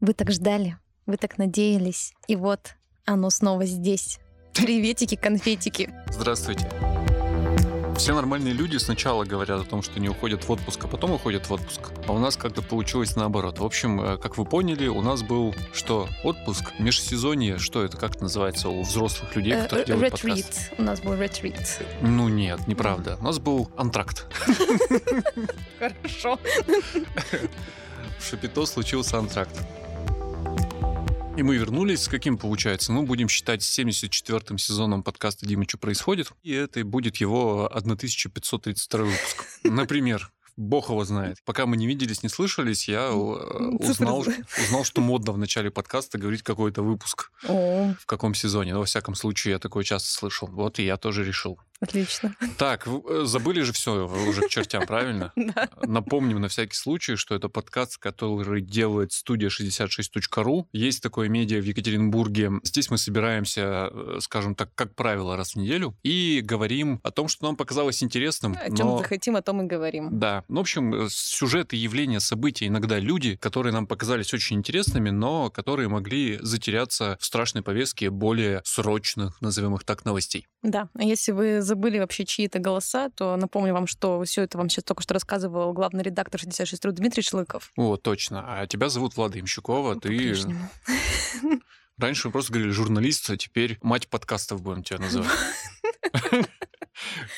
Вы так ждали, вы так надеялись, и вот оно снова здесь. Приветики, конфетики. Здравствуйте. Все нормальные люди сначала говорят о том, что не уходят в отпуск, а потом уходят в отпуск. А у нас как-то получилось наоборот. В общем, э, как вы поняли, у нас был что? Отпуск, межсезонье, что это, как это называется у взрослых людей, Э, которые э, делают Ретрит. подкаст? У нас был ретрит. Ну нет, неправда. У нас был антракт. Хорошо. В Шапито случился антракт. И мы вернулись. С каким получается? Ну, будем считать 74-м сезоном подкаста «Дима, что происходит?» И это будет его 1532 выпуск. Например. Бог его знает. Пока мы не виделись, не слышались, я э, узнал, узнал, что модно в начале подкаста говорить какой-то выпуск. О, В каком сезоне? Ну, во всяком случае, я такое часто слышал. Вот и я тоже решил. отлично. Так, э, забыли же все уже к чертям, правильно? Да. Напомним на всякий случай, что это подкаст, который делает студия 66.ru. Есть такое медиа в Екатеринбурге. Здесь мы собираемся, э, скажем так, как правило, раз в неделю и говорим о том, что нам показалось интересным. О чем но- захотим, о том и говорим. Да. Ну, в общем, э, сюжеты, явления, события, иногда люди, которые нам показались очень интересными, но которые могли затеряться в страшной повестке более срочных, назовем их так, новостей. Да, а если вы забыли вообще чьи-то голоса, то напомню вам, что все это вам сейчас только что рассказывал главный редактор 66 Дмитрий Шлыков. О, точно. А тебя зовут Влада Имщукова. Ты По-прежнему. раньше вы просто говорили журналист, а теперь мать подкастов будем тебя называть.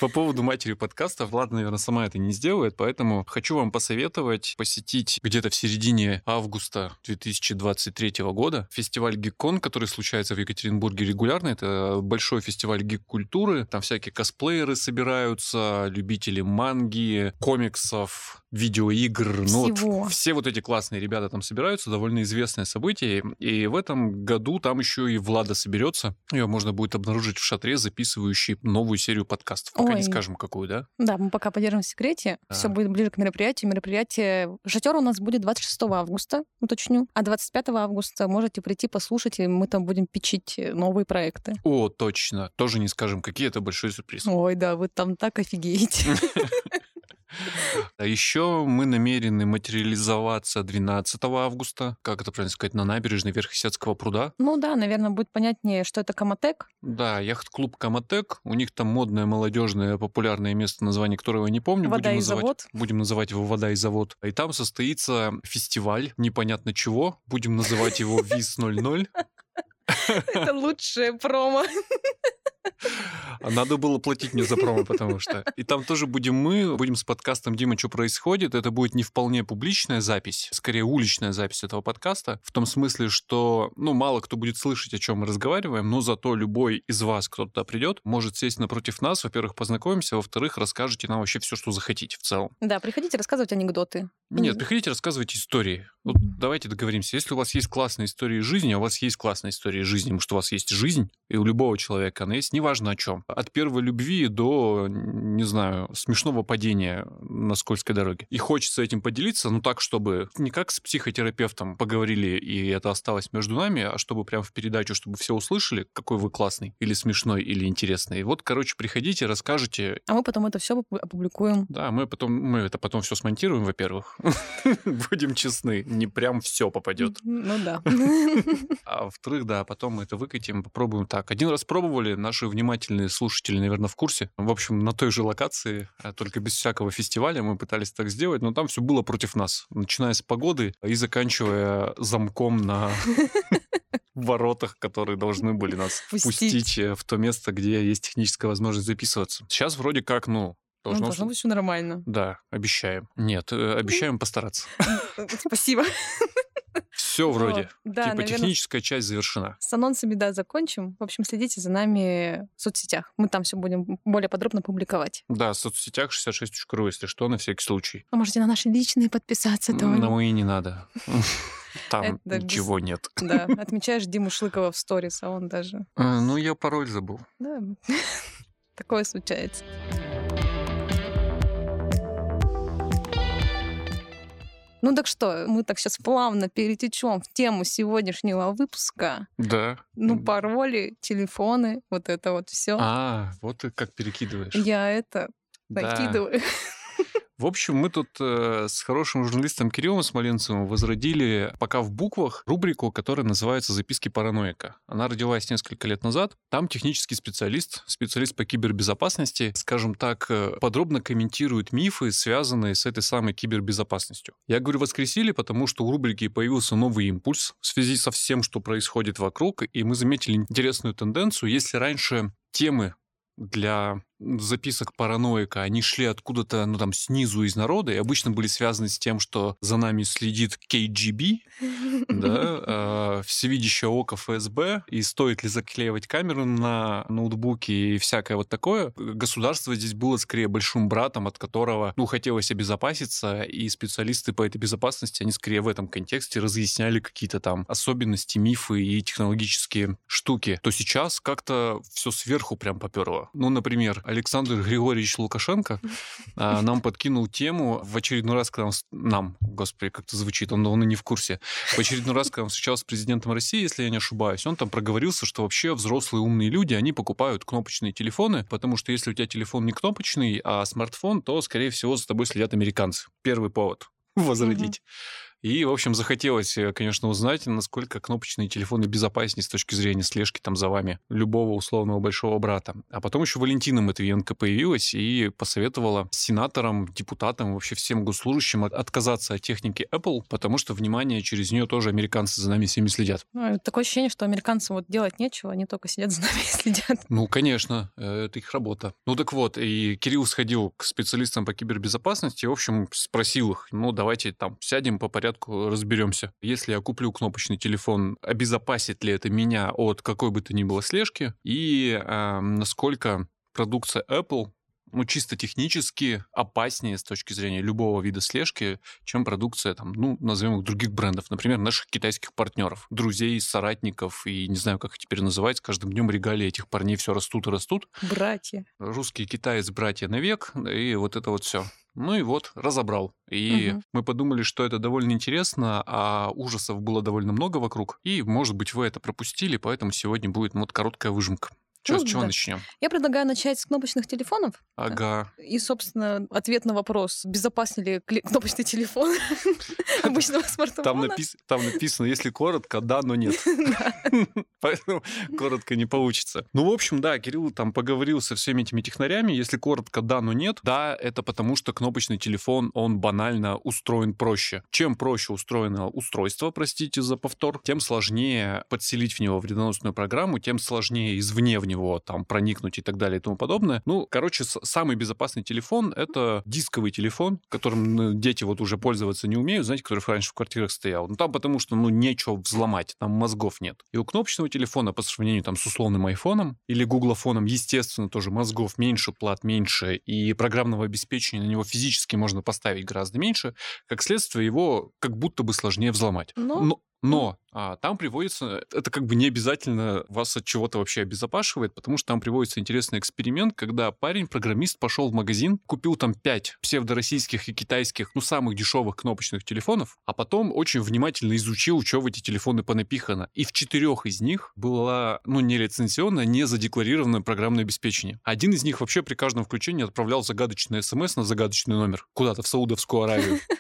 По поводу матери подкастов, Влада, наверное, сама это не сделает, поэтому хочу вам посоветовать посетить где-то в середине августа 2023 года фестиваль Гиккон, который случается в Екатеринбурге регулярно. Это большой фестиваль гик-культуры. Там всякие косплееры собираются, любители манги, комиксов, видеоигр. Ну, вот Всего. все вот эти классные ребята там собираются, довольно известное событие. И в этом году там еще и Влада соберется. Ее можно будет обнаружить в шатре, записывающей новую серию подкастов. Пока не Ой. скажем, какую, да? Да, мы пока поддержим в секрете. Да. Все будет ближе к мероприятию. Мероприятие шатер у нас будет 26 августа, уточню. А 25 августа можете прийти послушать, и мы там будем печить новые проекты. О, точно. Тоже не скажем, какие это большой сюрприз. Ой, да, вы там так офигеете. А еще мы намерены материализоваться 12 августа, как это правильно сказать, на набережной Верхесецкого пруда. Ну да, наверное, будет понятнее, что это Каматек. Да, яхт-клуб Каматек. У них там модное, молодежное, популярное место, название которого я не помню. Вода будем и называть, завод. Будем называть его «Вода и завод». И там состоится фестиваль непонятно чего. Будем называть его ВИЗ 00. Это лучшее промо. А Надо было платить мне за промо, потому что... И там тоже будем мы, будем с подкастом «Дима, что происходит?». Это будет не вполне публичная запись, скорее уличная запись этого подкаста, в том смысле, что, ну, мало кто будет слышать, о чем мы разговариваем, но зато любой из вас, кто туда придет, может сесть напротив нас, во-первых, познакомимся, во-вторых, расскажете нам вообще все, что захотите в целом. Да, приходите рассказывать анекдоты. Нет, приходите, рассказывайте истории. Вот давайте договоримся. Если у вас есть классная история из жизни, а у вас есть классная история из жизни, потому что у вас есть жизнь, и у любого человека она есть, неважно о чем. От первой любви до, не знаю, смешного падения на скользкой дороге. И хочется этим поделиться, ну так, чтобы не как с психотерапевтом поговорили, и это осталось между нами, а чтобы прям в передачу, чтобы все услышали, какой вы классный, или смешной, или интересный. Вот, короче, приходите, расскажите, А мы потом это все опубликуем. да, мы потом мы это потом все смонтируем, во-первых. Будем честны, не прям все попадет. Ну да. А во-вторых, да, потом мы это выкатим, попробуем так. Один раз пробовали, наши внимательные слушатели, наверное, в курсе. В общем, на той же локации, а только без всякого фестиваля, мы пытались так сделать, но там все было против нас. Начиная с погоды и заканчивая замком на воротах, которые должны были нас Пустить. э, в то место, где есть техническая возможность записываться. Сейчас вроде как, ну, Ну, должно... Должно быть все нормально. Да, обещаем. Нет, э, обещаем постараться. Спасибо. Все вроде. Да, типа наверное, техническая часть завершена. с анонсами, да, закончим. В общем, следите за нами в соцсетях. Мы там все будем более подробно публиковать. Да, в соцсетях 66.ru, если что, на всякий случай. А можете на наши личные подписаться тоже. Нам и не надо. Там Это без- ничего нет. Да, отмечаешь Диму Шлыкова в сторис, а он даже... А, Ну, я пароль забыл. Да, такое случается. Ну так что, мы так сейчас плавно перетечем в тему сегодняшнего выпуска. Да. Ну, пароли, телефоны, вот это вот все. А, вот ты как перекидываешь. Я это Да. В общем, мы тут э, с хорошим журналистом Кириллом Смоленцевым возродили пока в буквах рубрику, которая называется «Записки параноика». Она родилась несколько лет назад. Там технический специалист, специалист по кибербезопасности, скажем так, э, подробно комментирует мифы, связанные с этой самой кибербезопасностью. Я говорю «воскресили», потому что у рубрики появился новый импульс в связи со всем, что происходит вокруг, и мы заметили интересную тенденцию. Если раньше темы для записок параноика, они шли откуда-то, ну, там, снизу из народа, и обычно были связаны с тем, что за нами следит KGB, да, э, всевидящее око ФСБ, и стоит ли заклеивать камеру на ноутбуке и всякое вот такое. Государство здесь было скорее большим братом, от которого, ну, хотелось обезопаситься, и специалисты по этой безопасности, они скорее в этом контексте разъясняли какие-то там особенности, мифы и технологические штуки. То сейчас как-то все сверху прям поперло. Ну, например, Александр Григорьевич Лукашенко а, нам подкинул тему в очередной раз, когда он... Нам, господи, как-то звучит, он, и не в курсе. В очередной раз, когда он встречался с президентом России, если я не ошибаюсь, он там проговорился, что вообще взрослые умные люди, они покупают кнопочные телефоны, потому что если у тебя телефон не кнопочный, а смартфон, то, скорее всего, за тобой следят американцы. Первый повод возродить. Угу. И, в общем, захотелось, э, конечно, узнать, насколько кнопочные телефоны безопаснее с точки зрения слежки там за вами любого условного большого брата. А потом еще Валентина Матвиенко появилась и посоветовала сенаторам, депутатам, вообще всем госслужащим отказаться от техники Apple, потому что, внимание, через нее тоже американцы за нами всеми следят. Ну, такое ощущение, что американцам вот делать нечего, они только сидят за нами и следят. Ну, конечно, э, это их работа. Ну так вот, и Кирилл сходил к специалистам по кибербезопасности, в общем, спросил их, ну, давайте там сядем по порядку порядку разберемся. Если я куплю кнопочный телефон, обезопасит ли это меня от какой бы то ни было слежки и э, насколько продукция Apple ну, чисто технически опаснее с точки зрения любого вида слежки, чем продукция, там, ну, назовем их других брендов, например, наших китайских партнеров, друзей, соратников, и не знаю, как их теперь называть, с каждым днем регалии этих парней все растут и растут. Братья. Русский китаец, братья навек, и вот это вот все. Ну и вот, разобрал. И угу. мы подумали, что это довольно интересно, а ужасов было довольно много вокруг. И, может быть, вы это пропустили, поэтому сегодня будет ну, вот короткая выжимка. Че, ну, с чего да. начнем? Я предлагаю начать с кнопочных телефонов. Ага. И, собственно, ответ на вопрос, безопасен ли кнопочный телефон обычного смартфона. Там, напис... Там написано, если коротко, да, но нет. Поэтому коротко не получится. Ну, в общем, да, Кирилл там поговорил со всеми этими технарями. Если коротко, да, но нет. Да, это потому, что кнопочный телефон, он банально устроен проще. Чем проще устроено устройство, простите за повтор, тем сложнее подселить в него вредоносную программу, тем сложнее извне в него там проникнуть и так далее и тому подобное. Ну, короче, самый безопасный телефон — это дисковый телефон, которым ну, дети вот уже пользоваться не умеют, знаете, который раньше в квартирах стоял. Ну, там потому что, ну, нечего взломать, там мозгов нет. И у кнопочного телефона по сравнению там с условным айфоном или гуглофоном, естественно, тоже мозгов меньше, плат меньше, и программного обеспечения на него физически можно поставить гораздо меньше. Как следствие, его как будто бы сложнее взломать. Но, Но но а, там приводится, это как бы не обязательно вас от чего-то вообще обезопашивает, потому что там приводится интересный эксперимент, когда парень-программист пошел в магазин, купил там 5 псевдороссийских и китайских, ну, самых дешевых кнопочных телефонов, а потом очень внимательно изучил, что в эти телефоны понапихано. И в четырех из них было, ну, не лицензионное, не задекларированное программное обеспечение. Один из них вообще при каждом включении отправлял загадочный смс на загадочный номер куда-то в Саудовскую Аравию.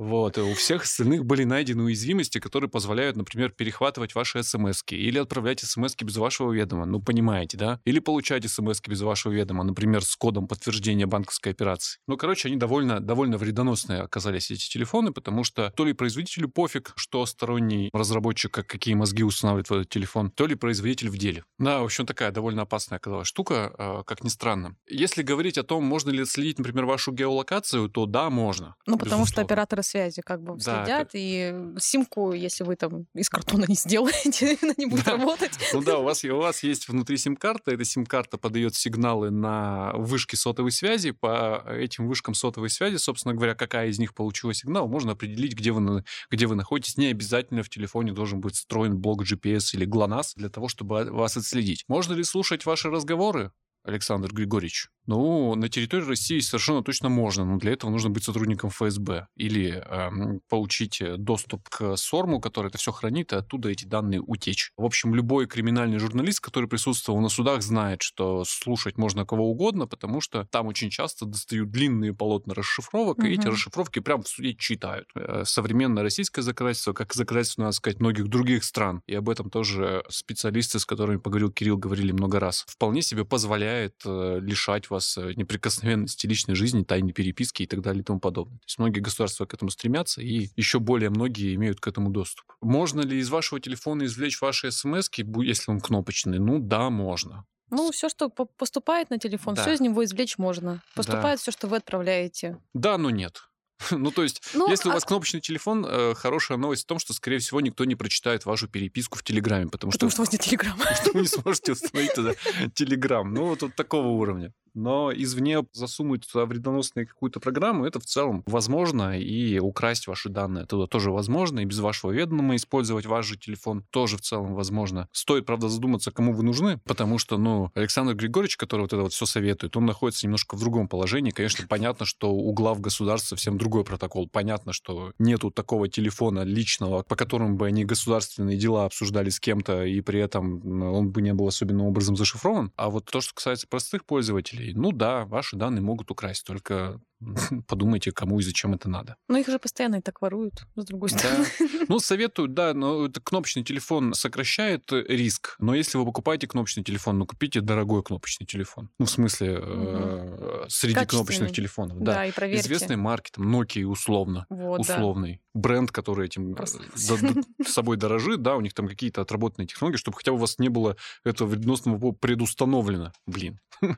Вот, и у всех остальных были найдены уязвимости, которые позволяют, например, перехватывать ваши смс или отправлять смс без вашего ведома, ну, понимаете, да? Или получать смс без вашего ведома, например, с кодом подтверждения банковской операции. Ну, короче, они довольно, довольно вредоносные оказались, эти телефоны, потому что то ли производителю пофиг, что сторонний разработчик, как какие мозги устанавливает в этот телефон, то ли производитель в деле. Да, в общем, такая довольно опасная оказалась штука, а, как ни странно. Если говорить о том, можно ли следить, например, вашу геолокацию, то да, можно. Ну, потому что операторы связи как бы да, следят, это... и симку, если вы там из картона не сделаете, она не будет да. работать. Ну да, у вас, у вас есть внутри сим-карта, эта сим-карта подает сигналы на вышки сотовой связи, по этим вышкам сотовой связи, собственно говоря, какая из них получила сигнал, можно определить, где вы, где вы находитесь. Не обязательно в телефоне должен быть встроен блок GPS или GLONASS для того, чтобы вас отследить. Можно ли слушать ваши разговоры? Александр Григорьевич. Ну, на территории России совершенно точно можно, но для этого нужно быть сотрудником ФСБ или э, получить доступ к СОРМу, который это все хранит, и оттуда эти данные утечь. В общем, любой криминальный журналист, который присутствовал на судах, знает, что слушать можно кого угодно, потому что там очень часто достают длинные полотна расшифровок, угу. и эти расшифровки прямо в суде читают. Э, современное российское законодательство, как законодательство, надо сказать, многих других стран, и об этом тоже специалисты, с которыми поговорил Кирилл, говорили много раз, вполне себе позволяет э, лишать вас вас э, неприкосновенности личной жизни, тайной переписки и так далее и тому подобное. То есть многие государства к этому стремятся, и еще более многие имеют к этому доступ. Можно ли из вашего телефона извлечь ваши смс если он кнопочный? Ну да, можно. Ну, все, что поступает на телефон, да. все из него извлечь можно. Поступает да. все, что вы отправляете. Да, но нет. Ну, то есть, ну, если у а вас кнопочный телефон, э, хорошая новость в том, что, скорее всего, никто не прочитает вашу переписку в Телеграме, потому, потому что... что у вас нет Телеграма. Потому что вы не сможете установить туда Телеграм. Ну, вот, вот такого уровня но извне засунуть туда вредоносную какую-то программу, это в целом возможно, и украсть ваши данные оттуда тоже возможно, и без вашего ведома использовать ваш же телефон тоже в целом возможно. Стоит, правда, задуматься, кому вы нужны, потому что, ну, Александр Григорьевич, который вот это вот все советует, он находится немножко в другом положении. Конечно, понятно, что у глав государств совсем другой протокол. Понятно, что нету такого телефона личного, по которому бы они государственные дела обсуждали с кем-то, и при этом он бы не был особенным образом зашифрован. А вот то, что касается простых пользователей, пользователей. Ну да, ваши данные могут украсть, только подумайте, кому и зачем это надо. Но их же постоянно и так воруют, с другой стороны. Да. Ну, советую, да, но это кнопочный телефон сокращает риск, но если вы покупаете кнопочный телефон, ну, купите дорогой кнопочный телефон. Ну, в смысле, угу. среди кнопочных телефонов. Да, да и проверьте. Известный марки, там, Nokia условно, вот, условный. Да. Бренд, который этим Просто... собой дорожит, да, у них там какие-то отработанные технологии, чтобы хотя бы у вас не было этого вредоносного предустановлено. Блин. Ну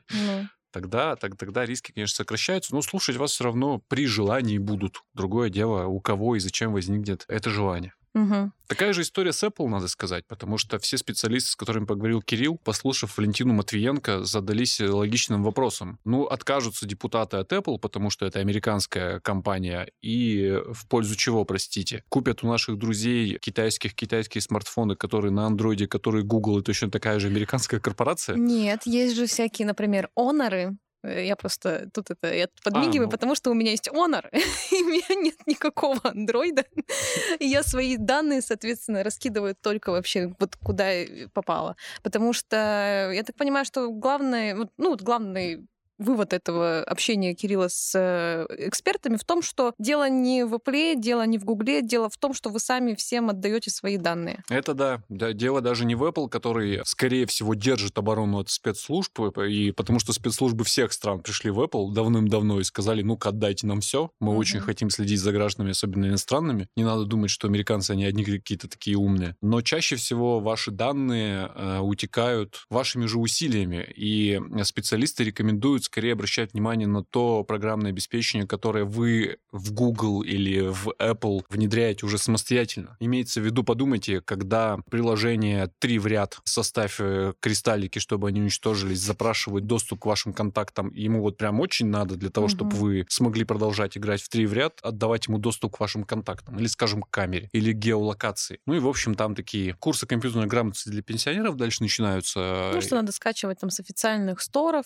тогда, так, тогда риски, конечно, сокращаются, но слушать вас все равно при желании будут. Другое дело, у кого и зачем возникнет это желание. Угу. Такая же история с Apple, надо сказать, потому что все специалисты, с которыми поговорил Кирилл, послушав Валентину Матвиенко, задались логичным вопросом. Ну, откажутся депутаты от Apple, потому что это американская компания, и в пользу чего, простите? Купят у наших друзей китайских китайские смартфоны, которые на андроиде, которые Google, и точно такая же американская корпорация? Нет, есть же всякие, например, Honor, я просто тут это я подмигиваю, а, ну... потому что у меня есть Honor, и у меня нет никакого андроида. и я свои данные, соответственно, раскидываю только вообще вот куда попало. Потому что я так понимаю, что главное, ну, вот главный вывод этого общения Кирилла с э, экспертами в том, что дело не в Apple, дело не в Гугле, дело в том, что вы сами всем отдаете свои данные. Это да. да. Дело даже не в Apple, который, скорее всего, держит оборону от спецслужб, и потому что спецслужбы всех стран пришли в Apple давным-давно и сказали, ну-ка, отдайте нам все. Мы угу. очень хотим следить за гражданами, особенно иностранными. Не надо думать, что американцы, они одни какие-то такие умные. Но чаще всего ваши данные э, утекают вашими же усилиями, и специалисты рекомендуют скорее обращать внимание на то программное обеспечение, которое вы в Google или в Apple внедряете уже самостоятельно. Имеется в виду, подумайте, когда приложение три в ряд, составь э, кристаллики, чтобы они уничтожились, запрашивают доступ к вашим контактам, ему вот прям очень надо для того, mm-hmm. чтобы вы смогли продолжать играть в три в ряд, отдавать ему доступ к вашим контактам, или, скажем, к камере, или геолокации. Ну и, в общем, там такие курсы компьютерной грамотности для пенсионеров дальше начинаются. Ну, что надо скачивать там с официальных сторов,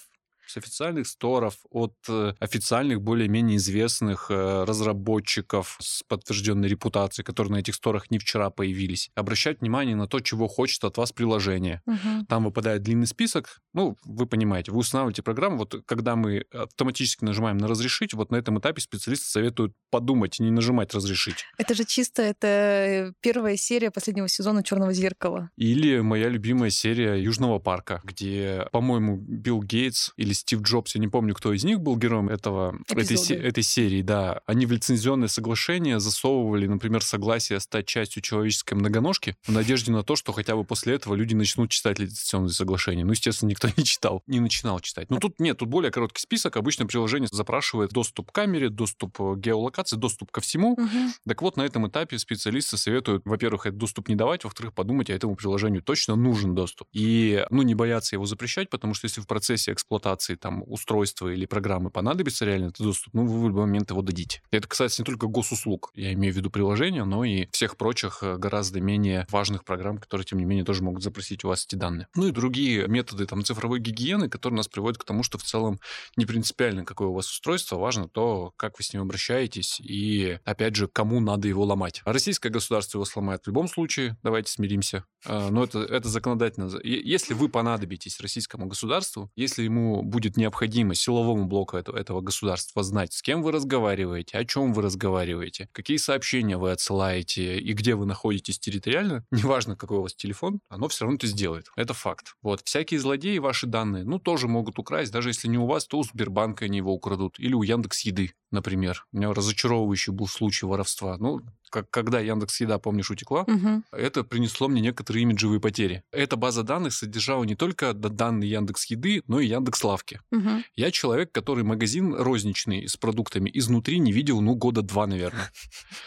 с официальных сторов, от э, официальных более-менее известных э, разработчиков с подтвержденной репутацией, которые на этих сторах не вчера появились. Обращать внимание на то, чего хочет от вас приложение. Угу. Там выпадает длинный список. Ну, вы понимаете, вы устанавливаете программу. Вот когда мы автоматически нажимаем на «Разрешить», вот на этом этапе специалисты советуют подумать, не нажимать «Разрешить». Это же чисто это первая серия последнего сезона «Черного зеркала». Или моя любимая серия «Южного парка», где, по-моему, Билл Гейтс или Стив Джобс, я не помню, кто из них был героем этого, этой, этой серии, да. Они в лицензионное соглашение засовывали, например, согласие стать частью человеческой многоножки в надежде на то, что хотя бы после этого люди начнут читать лицензионные соглашения. Ну, естественно, никто не читал, не начинал читать. Но тут нет, тут более короткий список. Обычно приложение запрашивает доступ к камере, доступ к геолокации, доступ ко всему. Угу. Так вот, на этом этапе специалисты советуют, во-первых, этот доступ не давать, во-вторых, подумать, а этому приложению точно нужен доступ. И, ну, не бояться его запрещать, потому что если в процессе эксплуатации информации, там, устройства или программы понадобится реально этот доступ, ну, вы в любой момент его дадите. Это касается не только госуслуг, я имею в виду приложения, но и всех прочих э, гораздо менее важных программ, которые, тем не менее, тоже могут запросить у вас эти данные. Ну и другие методы там цифровой гигиены, которые нас приводят к тому, что в целом не принципиально, какое у вас устройство, важно то, как вы с ним обращаетесь и, опять же, кому надо его ломать. Российское государство его сломает в любом случае, давайте смиримся. А, но это, это законодательно. Если вы понадобитесь российскому государству, если ему будет необходимо силовому блоку этого, этого государства знать, с кем вы разговариваете, о чем вы разговариваете, какие сообщения вы отсылаете и где вы находитесь территориально, неважно, какой у вас телефон, оно все равно это сделает. Это факт. Вот. Всякие злодеи ваши данные, ну, тоже могут украсть, даже если не у вас, то у Сбербанка они его украдут. Или у Яндекс Еды, например. У меня разочаровывающий был случай воровства. Ну, как, когда Яндекс Еда, помнишь, утекла, Мгм. это принесло мне некоторые имиджевые потери. Эта база данных содержала не только данные Яндекс Еды, но и Яндекс Лавки. Мгм. Я человек, который магазин розничный с продуктами изнутри не видел, ну, года два, наверное.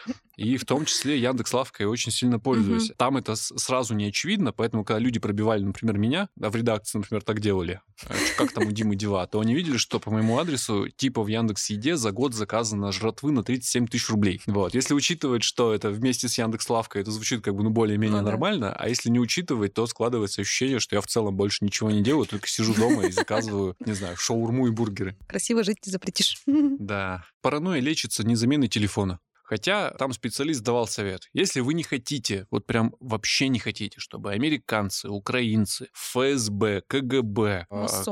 И в том числе Яндекс Лавкой очень сильно пользуюсь. Там это сразу не очевидно, поэтому, когда люди пробивали, например, меня, а в редакции, например, так делали, чё, как там у Димы дела, то они видели, что по моему адресу типа в Яндекс Еде за год заказано жратвы на 37 тысяч рублей. Вот. Если учитывать, что это вместе с Яндекс Лавкой, это звучит как бы ну более-менее Ну да. нормально, а если не учитывать, то складывается ощущение, что я в целом больше ничего не делаю, только сижу дома и заказываю, не знаю, шаурму и бургеры. Красиво жить не запретишь. Да. Паранойя лечится не заменой телефона. Хотя там специалист давал совет. Если вы не хотите, вот прям вообще не хотите, чтобы американцы, украинцы, ФСБ, КГБ.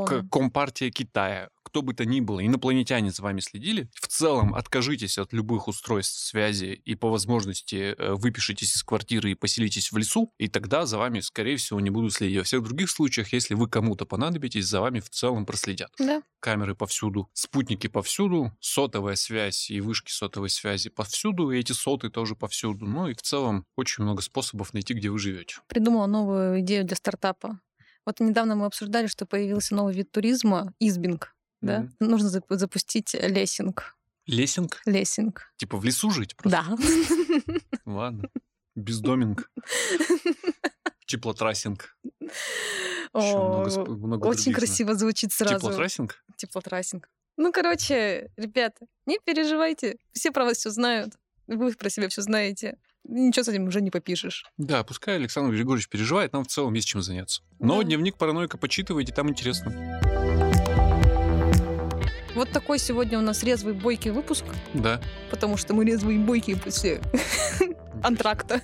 К- Компартия Китая, кто бы то ни было, инопланетяне за вами следили, в целом откажитесь от любых устройств связи и по возможности э, выпишитесь из квартиры и поселитесь в лесу, и тогда за вами, скорее всего, не будут следить. Во всех других случаях, если вы кому-то понадобитесь, за вами в целом проследят Да. камеры повсюду, спутники повсюду, сотовая связь и вышки сотовой связи повсюду, и эти соты тоже повсюду. Ну и в целом очень много способов найти, где вы живете. Придумала новую идею для стартапа. Вот недавно мы обсуждали, что появился новый вид туризма — избинг. Да? Мгм. Нужно зап- запустить лессинг. Лесинг? Лессинг. Типа в лесу жить просто? Да. Ладно. Бездоминг. Теплотрассинг. Очень красиво звучит сразу. Теплотрассинг? Теплотрассинг. Ну, короче, ребята, не переживайте. Все про вас все знают. Вы про себя все знаете. Ничего с этим уже не попишешь. Да, пускай Александр Григорьевич переживает, нам в целом есть чем заняться. Но Да. дневник параноика почитывайте, там интересно. Вот такой сегодня у нас резвый бойкий выпуск, Да. потому что мы резвые бойкие после антракта.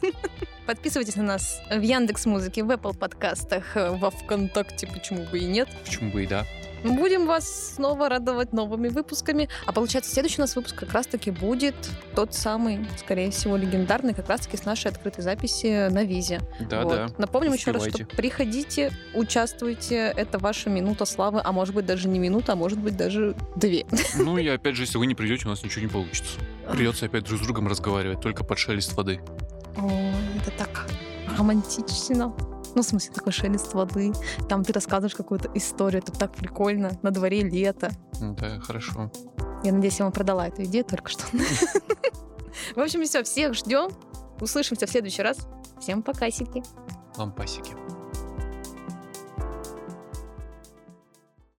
Подписывайтесь на нас в Яндекс Музыке, в Apple подкастах, э, во ВКонтакте, почему бы и нет. Почему бы и да. Будем вас снова радовать новыми выпусками. А получается, следующий у нас выпуск как раз-таки будет тот самый, скорее всего, легендарный, как раз-таки с нашей открытой записи на визе. Да, Вот. да. Напомним еще раз, что Успевайте. приходите, участвуйте. Это ваша минута славы, а может быть даже не минута, а может быть даже две. Ну и опять же, если вы не придете, у нас ничего не получится. Придется опять друг с другом разговаривать, только под шелест воды. О, это так романтично. Ну, в смысле, такой шелест воды. Там ты рассказываешь какую-то историю, это так прикольно. На дворе лето. Ну Да, хорошо. Я надеюсь, я вам продала эту идею только что. В общем, все, всех ждем. Услышимся в следующий раз. Всем покасики. Лампасики.